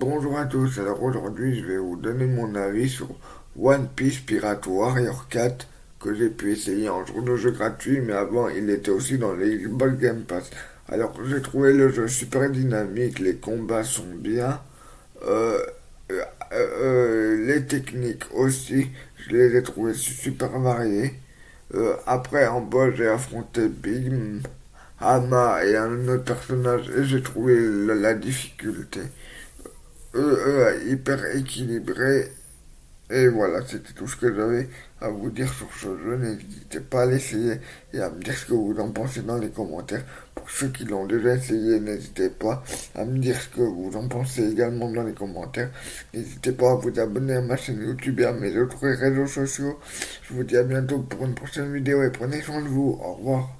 bonjour à tous, alors aujourd'hui je vais vous donner mon avis sur One Piece Pirate Warrior 4 que j'ai pu essayer en jour de jeu gratuit mais avant il était aussi dans les Xbox Game Pass. Alors j'ai trouvé le jeu super dynamique, les combats sont bien, euh, euh, euh, les techniques aussi, je les ai trouvées super variées. après en bas j'ai affronté Big Hama et un autre personnage et j'ai trouvé la difficulté hyper équilibré. Et voilà, c'était tout ce que j'avais à vous dire sur ce jeu. N'hésitez pas à l'essayer et à me dire ce que vous en pensez dans les commentaires. Pour ceux qui l'ont déjà essayé, n'hésitez pas à me dire ce que vous en pensez également dans les commentaires. N'hésitez pas à vous abonner à ma chaîne YouTube et à mes autres réseaux sociaux. Je vous dis à bientôt pour une prochaine vidéo et prenez soin de vous. Au revoir.